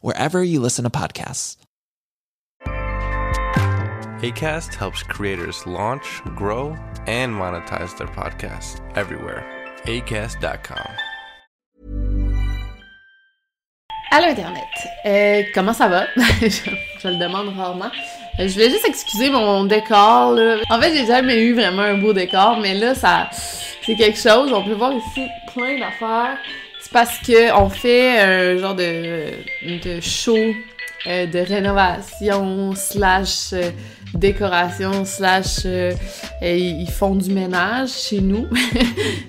wherever you listen to podcasts. ACAST helps creators launch, grow, and monetize their podcasts everywhere. ACAST.com. Allô Internet, euh, comment ça va? je, je le demande rarement. Euh, Je voulais juste excuser mon décor. Là. En fait, j'ai jamais eu vraiment un beau décor, mais là, ça, c'est quelque chose. On peut voir ici plein d'affaires. Parce que on fait un genre de, show euh, de rénovation slash euh, décoration slash euh, ils font du ménage chez nous.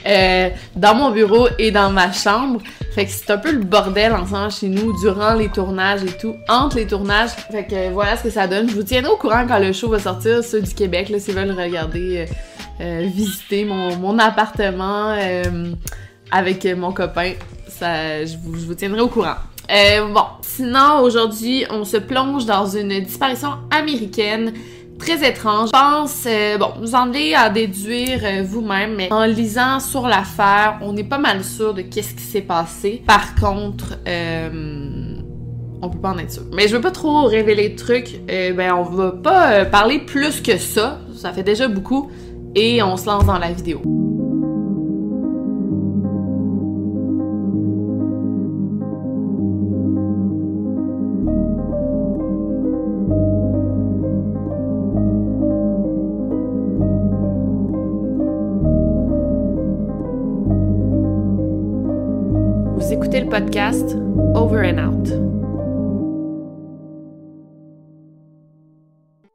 Dans mon bureau et dans ma chambre. Fait que c'est un peu le bordel ensemble chez nous durant les tournages et tout entre les tournages. Fait que voilà ce que ça donne. Je vous tiendrai au courant quand le show va sortir ceux du Québec là s'ils veulent regarder visiter mon, mon appartement avec mon copain je, vous, tiendrai au courant euh, bon, sinon aujourd'hui, on se plonge dans une disparition américaine très étrange. Je pense, euh, bon, vous en allez à déduire euh, vous-même, mais en lisant sur l'affaire, on est pas mal sûr de qu'est-ce qui s'est passé. Par contre, euh, on peut pas en être sûr. Mais je veux pas trop révéler de trucs. Ben, on va pas parler plus que ça. Ça fait déjà beaucoup. Et on se lance dans la vidéo. Podcast Over and Out.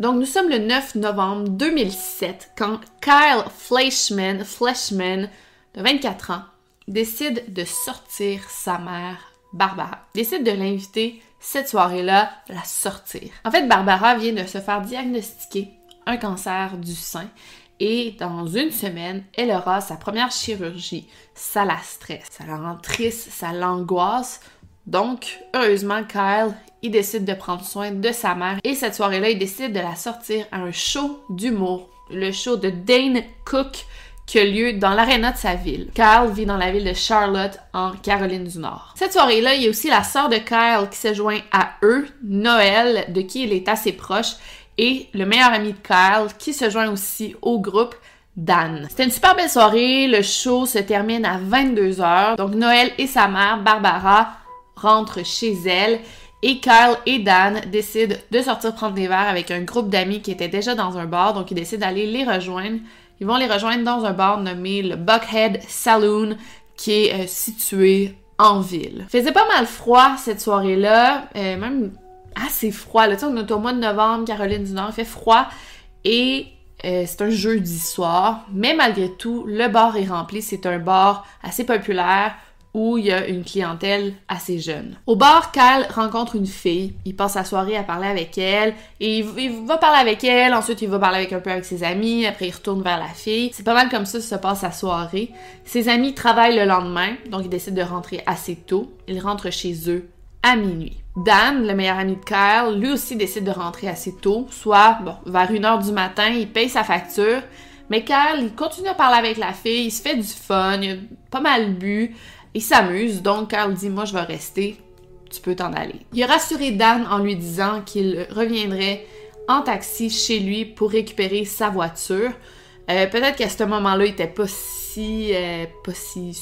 Donc, nous sommes le 9 novembre 2007 quand Kyle Fleischman, Fleischman, de 24 ans, décide de sortir sa mère, Barbara. Décide de l'inviter cette soirée-là, la sortir. En fait, Barbara vient de se faire diagnostiquer un cancer du sein et dans une semaine, elle aura sa première chirurgie. Ça la stresse, ça la rend triste, ça l'angoisse. Donc, heureusement, Kyle, il décide de prendre soin de sa mère et cette soirée-là, il décide de la sortir à un show d'humour, le show de Dane Cook qui a lieu dans l'aréna de sa ville. Kyle vit dans la ville de Charlotte, en Caroline du Nord. Cette soirée-là, il y a aussi la sœur de Kyle qui se joint à eux, Noël, de qui il est assez proche, et le meilleur ami de Kyle qui se joint aussi au groupe, Dan. C'était une super belle soirée, le show se termine à 22h, donc Noël et sa mère, Barbara, rentrent chez elle et Kyle et Dan décident de sortir prendre des verres avec un groupe d'amis qui étaient déjà dans un bar, donc ils décident d'aller les rejoindre. Ils vont les rejoindre dans un bar nommé le Buckhead Saloon, qui est euh, situé en ville. Il faisait pas mal froid cette soirée-là, euh, même assez froid. Là. Tu sais, on est au mois de novembre, Caroline du Nord, il fait froid et euh, c'est un jeudi soir. Mais malgré tout, le bar est rempli. C'est un bar assez populaire où il y a une clientèle assez jeune. Au bar, Kyle rencontre une fille. Il passe la soirée à parler avec elle. Et il, va parler avec elle. Ensuite, il va parler avec un peu avec ses amis. Après, il retourne vers la fille. C'est pas mal comme ça se passe la soirée. Ses amis travaillent le lendemain. Donc, ils décident de rentrer assez tôt. Ils rentrent chez eux à minuit. Dan, le meilleur ami de Kyle, lui aussi décide de rentrer assez tôt, soit bon, vers 1h du matin, il paye sa facture, mais Kyle, il continue à parler avec la fille, il se fait du fun, il a pas mal bu, Il s'amuse, donc Carl dit Moi, je vais rester, tu peux t'en aller. Il a rassuré Dan en lui disant qu'il reviendrait en taxi chez lui pour récupérer sa voiture. Euh, peut-être qu'à ce moment-là, il était pas si, euh, pas si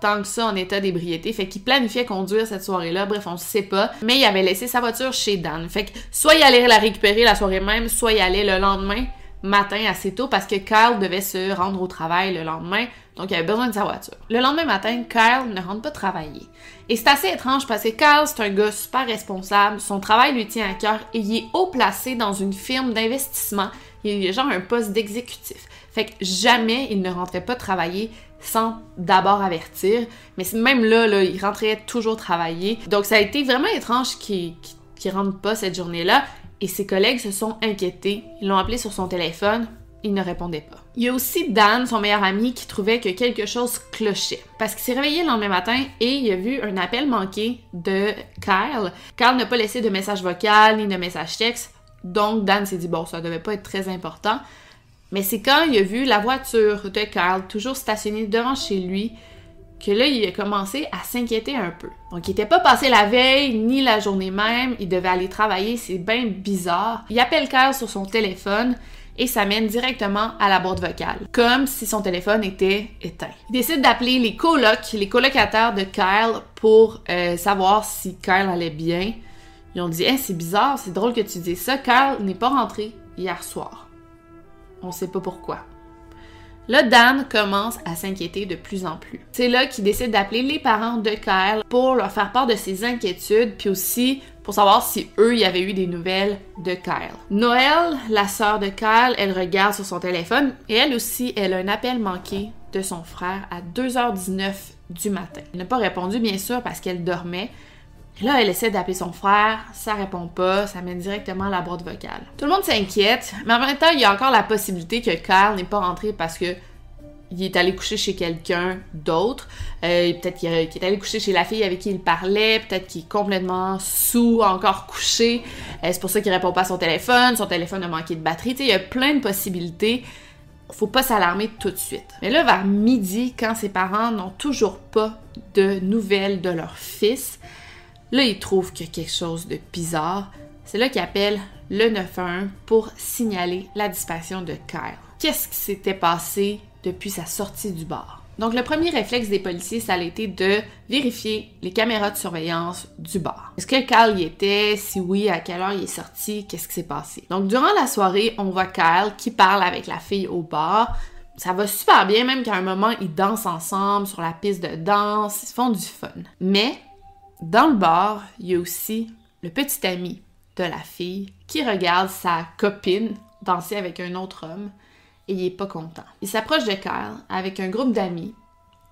tant que ça en état d'ébriété. Fait qu'il planifiait conduire cette soirée-là. Bref, on sait pas. Mais il avait laissé sa voiture chez Dan. Fait que soit il allait la récupérer la soirée même, soit il allait le lendemain matin assez tôt parce que Kyle devait se rendre au travail le lendemain. Donc, il avait besoin de sa voiture. Le lendemain matin, Kyle ne rentre pas travailler. Et c'est assez étrange parce que Kyle, c'est un gars super responsable. Son travail lui tient à cœur et il est haut placé dans une firme d'investissement. Il a genre un poste d'exécutif. Fait que jamais il ne rentrait pas travailler sans d'abord avertir. Mais même là, il rentrait toujours travailler. Donc, ça a été vraiment étrange qu'il rentre pas cette journée-là. Et ses collègues se sont inquiétés. Ils l'ont appelé sur son téléphone il ne répondait pas. Il y a aussi Dan, son meilleur ami, qui trouvait que quelque chose clochait. Parce qu'il s'est réveillé le lendemain matin et il a vu un appel manqué de Kyle. Kyle n'a pas laissé de message vocal ni de message texte. Donc Dan s'est dit, bon, ça devait pas être très important. Mais c'est quand il a vu la voiture de Kyle toujours stationnée devant chez lui que là, il a commencé à s'inquiéter un peu. Donc, il n'était pas passé la veille ni la journée même. Il devait aller travailler. C'est bien bizarre. Il appelle Kyle sur son téléphone et ça mène directement à la boîte vocale, comme si son téléphone était éteint. Il décide d'appeler les colocs, les colocataires de Kyle pour euh, savoir si Kyle allait bien. Ils ont dit c'est bizarre, c'est drôle que tu dises ça, Kyle n'est pas rentré hier soir. On sait pas pourquoi. Là, Dan commence à s'inquiéter de plus en plus. C'est là qu'il décide d'appeler les parents de Kyle pour leur faire part de ses inquiétudes, puis aussi pour savoir si eux, y avaient eu des nouvelles de Kyle. Noël, la sœur de Kyle, elle regarde sur son téléphone et elle aussi, elle a un appel manqué de son frère à 2h19 du matin. Elle n'a pas répondu, bien sûr, parce qu'elle dormait. Là, elle essaie d'appeler son frère, ça répond pas, ça mène directement à la boîte vocale. Tout le monde s'inquiète, mais en même temps, il y a encore la possibilité que Kyle n'est pas rentré parce que il est allé coucher chez quelqu'un d'autre. Euh, peut-être qu'il est allé coucher chez la fille avec qui il parlait. Peut-être qu'il est complètement sous, encore couché. Euh, c'est pour ça qu'il répond pas à son téléphone. Son téléphone a manqué de batterie. il y a plein de possibilités. Faut pas s'alarmer tout de suite. Mais là, vers midi, quand ses parents n'ont toujours pas de nouvelles de leur fils, là, ils trouvent qu'il y a quelque chose de bizarre. C'est là qu'ils appellent le 911 pour signaler la disparition de Kyle. Qu'est-ce qui s'était passé depuis sa sortie du bar? Donc le premier réflexe des policiers, ça a été de vérifier les caméras de surveillance du bar. Est-ce que Kyle y était? Si oui, à quelle heure il est sorti? Qu'est-ce qui s'est passé? Donc durant la soirée, on voit Kyle qui parle avec la fille au bar. Ça va super bien, même qu'à un moment, ils dansent ensemble sur la piste de danse, ils font du fun. Mais dans le bar, il y a aussi le petit ami de la fille qui regarde sa copine danser avec un autre homme et il est pas content. Il s'approche de Kyle avec un groupe d'amis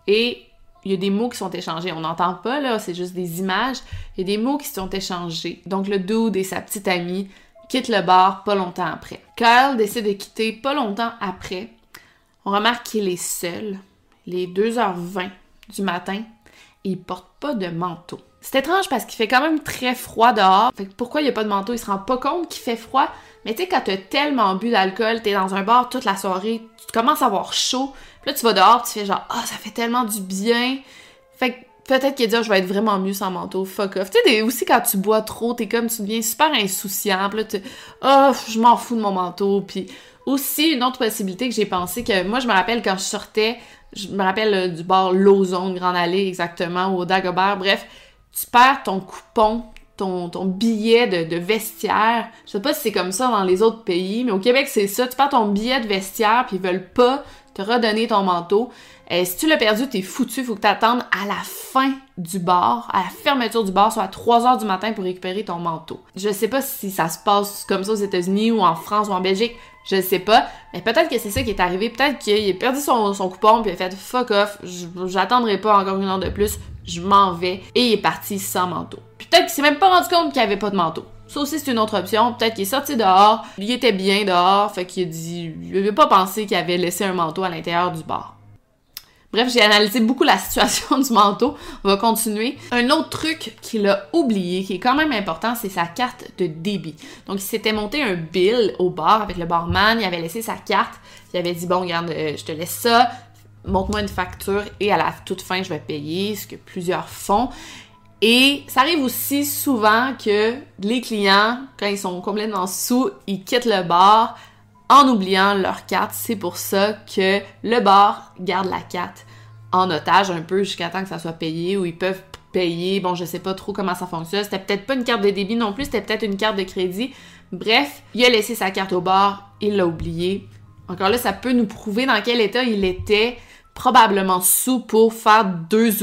et il y a des mots qui sont échangés. On n'entend pas, là, c'est juste des images. Il y a des mots qui sont échangés. Donc le dude et sa petite amie quittent le bar pas longtemps après. Kyle décide de quitter pas longtemps après. On remarque qu'il est seul. Il est 2h20 du matin et il porte pas de manteau. C'est étrange parce qu'il fait quand même très froid dehors. Fait que pourquoi il n'y a pas de manteau? Il se rend pas compte qu'il fait froid. Mais tu sais, quand t'as tellement bu d'alcool, t'es dans un bar toute la soirée, tu commences à avoir chaud. Puis là, tu vas dehors, tu fais genre, ah, ça fait tellement du bien. Fait que peut-être qu'il dit, oh, je vais être vraiment mieux sans manteau, fuck off. Tu sais, aussi quand tu bois trop, t'es comme, tu deviens super insouciant. Puis là, tu, oh, je m'en fous de mon manteau. Puis aussi, une autre possibilité que j'ai pensé, que moi, je me rappelle quand je sortais, je me rappelle euh, du bar Lozone, Grande Allée, exactement, ou au Dagobert, bref, tu perds ton coupon ton, billet de, vestiaire. Je sais pas si c'est comme ça dans les autres pays, mais au Québec, c'est ça. Tu perds ton billet de vestiaire, puis ils veulent pas te redonner ton manteau. Et si tu l'as perdu, t'es foutu. Faut que t'attendes à la fin du bar, à la fermeture du bar, soit à 3 heures du matin pour récupérer ton manteau. Je sais pas si ça se passe comme ça aux États-Unis ou en France ou en Belgique. Je sais pas. Mais peut-être que c'est ça qui est arrivé. Peut-être qu'il a perdu son, coupon puis il a fait fuck off. J'attendrai pas encore une heure de plus. Je m'en vais. Et il est parti sans manteau. Peut-être qu'il s'est même pas rendu compte qu'il avait pas de manteau. Ça aussi, c'est une autre option. Peut-être qu'il est sorti dehors, il était bien dehors, fait qu'il a dit. Il avait pas pensé qu'il avait laissé un manteau à l'intérieur du bar. Bref, j'ai analysé beaucoup la situation du manteau. On va continuer. Un autre truc qu'il a oublié, qui est quand même important, c'est sa carte de débit. Donc, il s'était monté un bill au bar avec le barman, il avait laissé sa carte, il avait dit, bon, regarde, euh, je te laisse ça, montre-moi une facture et à la toute fin, je vais payer, ce que plusieurs font. Et ça arrive aussi souvent que les clients, quand ils sont complètement sous, ils quittent le bar en oubliant leur carte. C'est pour ça que le bar garde la carte en otage un peu jusqu'à temps que ça soit payé ou ils peuvent payer. Bon, je sais pas trop comment ça fonctionne. C'était peut-être pas une carte de débit non plus, c'était peut-être une carte de crédit. Bref, il a laissé sa carte au bar, il l'a oublié. Encore là, ça peut nous prouver dans quel état il était, probablement sous pour faire deux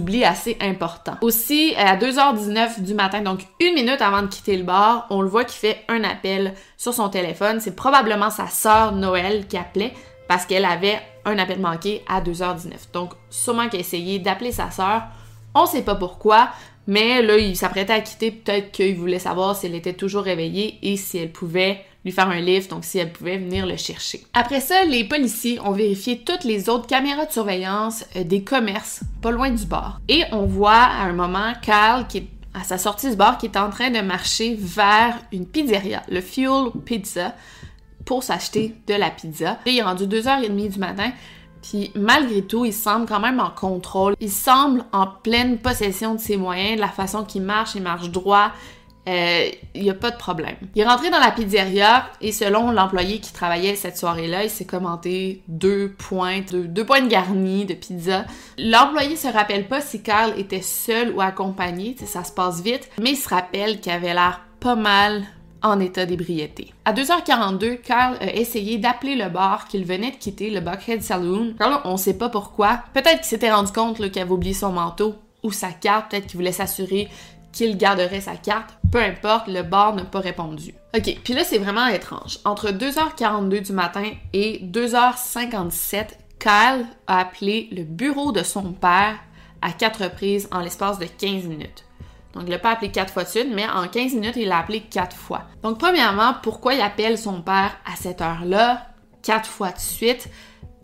Oubli assez important. Aussi, à 2h19 du matin, donc une minute avant de quitter le bar, on le voit qu'il fait un appel sur son téléphone. C'est probablement sa sœur Noël qui appelait parce qu'elle avait un appel manqué à 2h19. Donc, sûrement qu'il a essayé d'appeler sa sœur. On sait pas pourquoi, mais là, il s'apprêtait à quitter. Peut-être qu'il voulait savoir si elle était toujours réveillée et si elle pouvait lui faire un lift, donc si elle pouvait venir le chercher. Après ça, les policiers ont vérifié toutes les autres caméras de surveillance euh, des commerces pas loin du bar. Et on voit à un moment Kyle qui à sa sortie du bar qui est en train de marcher vers une pizzeria, le Fuel Pizza, pour s'acheter de la pizza. Il est rendu 2h30 du matin. Puis malgré tout, il semble quand même en contrôle. Il semble en pleine possession de ses moyens, de la façon qu'il marche, il marche droit, il euh, n'y a pas de problème. Il est rentré dans la pizzeria et selon l'employé qui travaillait cette soirée-là, il s'est commenté deux pointes, deux, pointes garnies de pizza. L'employé se rappelle pas si Carl était seul ou accompagné, ça se passe vite, mais il se rappelle qu'il avait l'air pas mal en état d'ébriété. À 2h42, Carl a essayé d'appeler le bar qu'il venait de quitter, le Buckhead Saloon. Carl, on sait pas pourquoi. Peut-être qu'il s'était rendu compte qu'il avait oublié son manteau ou sa carte, peut-être qu'il voulait s'assurer qu'il garderait sa carte. Peu importe, le bar n'a pas répondu. Ok, puis là, c'est vraiment étrange. Entre 2h42 du matin et 2h57, Kyle a appelé le bureau de son père à quatre reprises en l'espace de 15 minutes. Donc, il l'a pas appelé quatre fois de suite, mais en 15 minutes, il l'a appelé quatre fois. Donc, premièrement, pourquoi il appelle son père à cette heure-là, quatre fois de suite?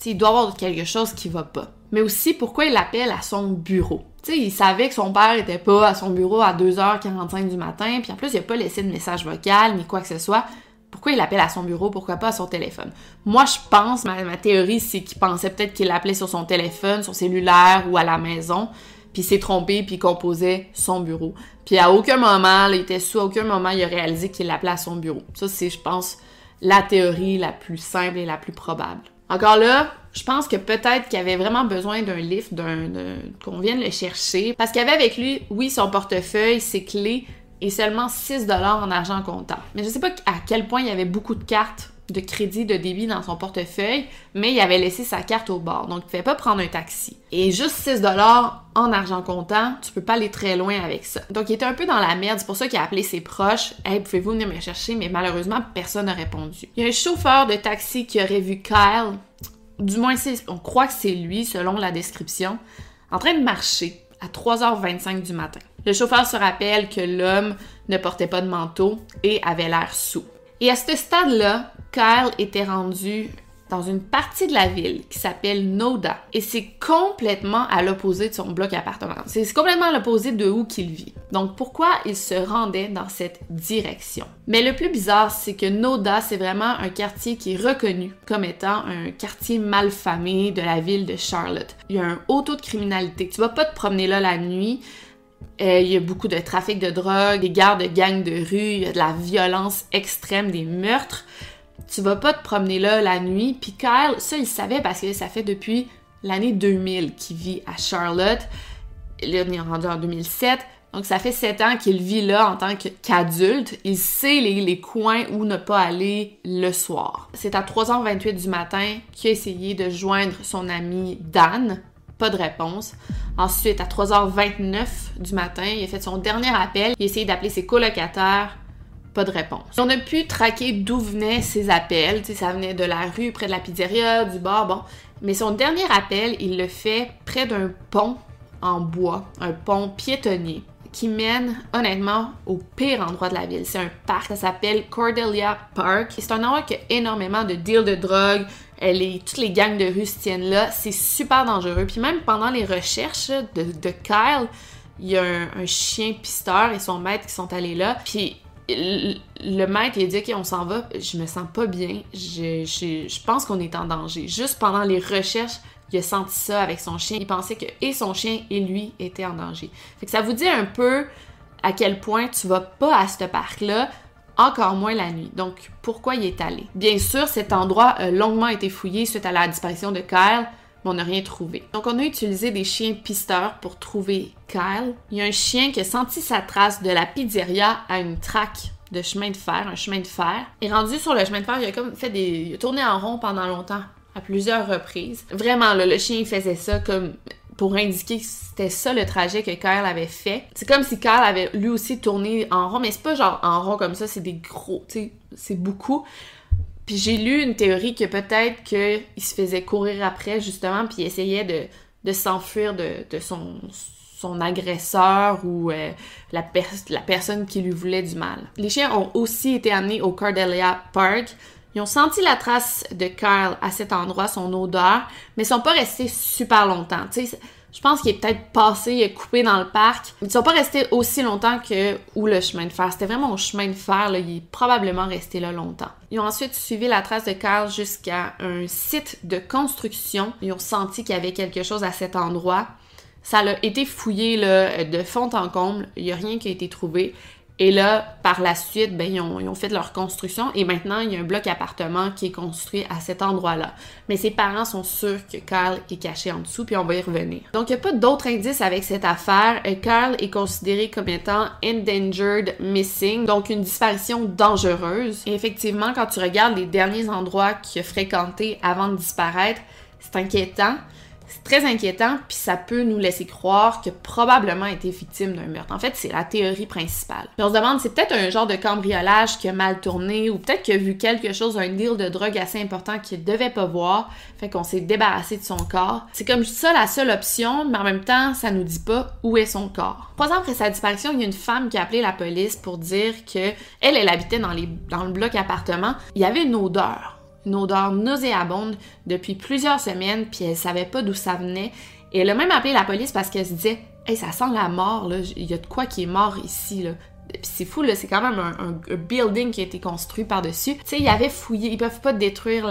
il doit y avoir quelque chose qui va pas. Mais aussi, pourquoi il l'appelle à son bureau? Tu sais, il savait que son père était pas à son bureau à 2h45 du matin, puis en plus, il a pas laissé de message vocal ni quoi que ce soit. Pourquoi il l'appelle à son bureau? Pourquoi pas à son téléphone? Moi, je pense, ma, théorie, c'est qu'il pensait peut-être qu'il l'appelait sur son téléphone, son cellulaire ou à la maison, puis s'est trompé, puis composait son bureau. Puis à aucun moment, il était sous, à aucun moment, il a réalisé qu'il l'appelait à son bureau. Ça, c'est, je pense, la théorie la plus simple et la plus probable. Encore là, je pense que peut-être qu'il avait vraiment besoin d'un lift, d'un, qu'on vienne le chercher. Parce qu'il avait avec lui, oui, son portefeuille, ses clés et seulement 6 dollars en argent comptant. Mais je sais pas à quel point il y avait beaucoup de cartes de crédit de débit dans son portefeuille, mais il avait laissé sa carte au bord, donc il ne pouvait pas prendre un taxi. Et juste 6 dollars en argent comptant, tu peux pas aller très loin avec ça. Donc il était un peu dans la merde, c'est pour ça qu'il a appelé ses proches, "Hey, pouvez-vous venir me chercher?" Mais malheureusement, personne n'a répondu. Il y a un chauffeur de taxi qui aurait vu Kyle du moins on croit que c'est lui selon la description, en train de marcher à 3h25 du matin. Le chauffeur se rappelle que l'homme ne portait pas de manteau et avait l'air sous. Et à ce stade-là, Kyle était rendu dans une partie de la ville qui s'appelle Noda. Et c'est complètement à l'opposé de son bloc appartement. C'est complètement à l'opposé de où qu'il vit. Donc pourquoi il se rendait dans cette direction? Mais le plus bizarre, c'est que Noda, c'est vraiment un quartier qui est reconnu comme étant un quartier malfamé de la ville de Charlotte. Il y a un haut taux de criminalité. Tu vas pas te promener là la nuit. Euh, il y a beaucoup de trafic de drogue, des gardes de gangs de rue, il y a de la violence extrême, des meurtres tu vas pas te promener là la nuit. Puis Kyle, ça, il savait parce que ça fait depuis l'année 2000 qu'il vit à Charlotte. Là, on est rendu en 2007. Donc, ça fait sept ans qu'il vit là en tant qu'adulte. Il sait les, les, coins où ne pas aller le soir. C'est à 3h28 du matin qu'il a essayé de joindre son ami Dan. Pas de réponse. Ensuite, à 3h29 du matin, il a fait son dernier appel. Il a essayé d'appeler ses colocataires. Pas de réponse. On a pu traquer d'où venaient ses appels. ça venait de la rue, près de la pizzeria, du bar, bon. Mais son dernier appel, il le fait près d'un pont en bois, un pont piétonnier qui mène honnêtement au pire endroit de la ville. C'est un parc, ça s'appelle Cordelia Park. C'est un endroit qui a énormément de deals de drogue. Toutes les gangs de rue se tiennent là. C'est super dangereux. Puis même pendant les recherches de, de Kyle, il y a un, chien pisteur et son maître qui sont allés là. Puis le, maître il a dit ok s'en va je me sens pas bien je, pense qu'on est en danger juste pendant les recherches il a senti ça avec son chien. Il pensait que et son chien et lui étaient en danger. Fait ça vous dit un peu à quel point tu vas pas à ce parc-là, encore moins la nuit. Donc, pourquoi il est allé? Bien sûr, cet endroit a longuement été fouillé suite à la disparition de Kyle, mais on n'a rien trouvé. Donc, on a utilisé des chiens pisteurs pour trouver Kyle. Il y a un chien qui a senti sa trace de la pizzeria à une traque de chemin de fer, un chemin de fer. Et rendu sur le chemin de fer, il a comme fait des... Il a tourné en rond pendant longtemps à plusieurs reprises. Vraiment, le chien faisait ça comme pour indiquer que c'était ça le trajet que Kyle avait fait. C'est comme si Kyle avait lui aussi tourné en rond, mais c'est pas genre en rond comme ça, c'est des gros, tu sais, c'est beaucoup. Puis j'ai lu une théorie que peut-être qu'il se faisait courir après, justement, puis essayait de, s'enfuir de, son, agresseur ou euh, la, personne qui lui voulait du mal. Les chiens ont aussi été amenés au Cordelia Park, ils ont senti la trace de Kyle à cet endroit, son odeur, mais ils sont pas restés super longtemps. Je pense qu'il est peut-être passé, coupé dans le parc. Ils sont pas restés aussi longtemps que où le chemin de fer. C'était vraiment au chemin de fer, il est probablement resté là longtemps. Ils ont ensuite suivi la trace de Kyle jusqu'à un site de construction. Ils ont senti qu'il y avait quelque chose à cet endroit. Ça a été fouillé de fond en comble. Il n'y a rien qui a été trouvé. Et là, par la suite, ben, ils, ont, fait leur construction et maintenant, il y a un bloc appartement qui est construit à cet endroit-là. Mais ses parents sont sûrs que Carl est caché en dessous, puis on va y revenir. Donc, il n'y a pas d'autres indices avec cette affaire. Carl est considéré comme étant endangered missing, donc une disparition dangereuse. Et effectivement, quand tu regardes les derniers endroits qu'il a fréquentés avant de disparaître, c'est inquiétant. C'est très inquiétant, puis ça peut nous laisser croire que probablement été victime d'un meurtre. En fait, c'est la théorie principale. on se demande, c'est peut-être un genre de cambriolage qui a mal tourné, ou peut-être qu'il a vu quelque chose, un deal de drogue assez important qu'il devait pas voir, fait qu'on s'est débarrassé de son corps. C'est comme ça la seule option, mais en même temps, ça nous dit pas où est son corps. Trois ans après sa disparition, il y a une femme qui a appelé la police pour dire que elle, elle habitait dans, les, dans le bloc appartement. Il y avait une odeur une odeur nauséabonde depuis plusieurs semaines, puis elle savait pas d'où ça venait. Et elle a même appelé la police parce qu'elle se disait Hey, ça sent la mort, là. Il y a de quoi qui est mort ici, là. Puis c'est fou, là, c'est quand même un, building qui a été construit par-dessus. Tu sais, ils avaient fouillé, ils peuvent pas détruire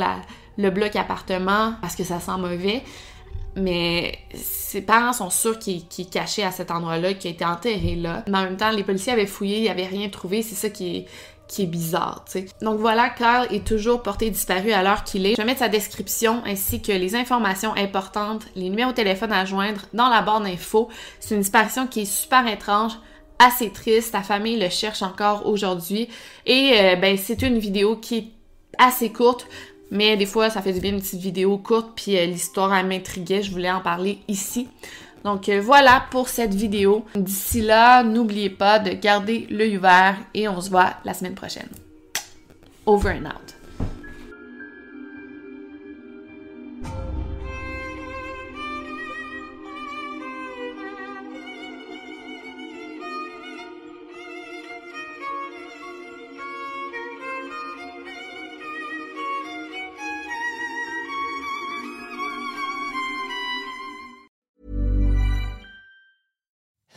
le bloc appartement parce que ça sent mauvais. Mais ses parents sont sûrs qu'il est caché à cet endroit-là, qu'il a été enterré là. Mais en même temps, les policiers avaient fouillé, ils n'avaient rien trouvé. C'est ça qui est, qui est bizarre, tu sais. Donc voilà, Carl est toujours porté disparu à l'heure qu'il est. Je vais mettre sa description ainsi que les informations importantes, les numéros de téléphone à joindre dans la barre d'infos. C'est une disparition qui est super étrange, assez triste. Ta famille le cherche encore aujourd'hui. Et euh, ben c'est une vidéo qui est assez courte. Mais des fois, ça fait du bien une petite vidéo courte, puis euh, l'histoire, m'intriguait, je voulais en parler ici. Donc euh, voilà pour cette vidéo. D'ici là, n'oubliez pas de garder l'œil ouvert et on se voit la semaine prochaine. Over and out.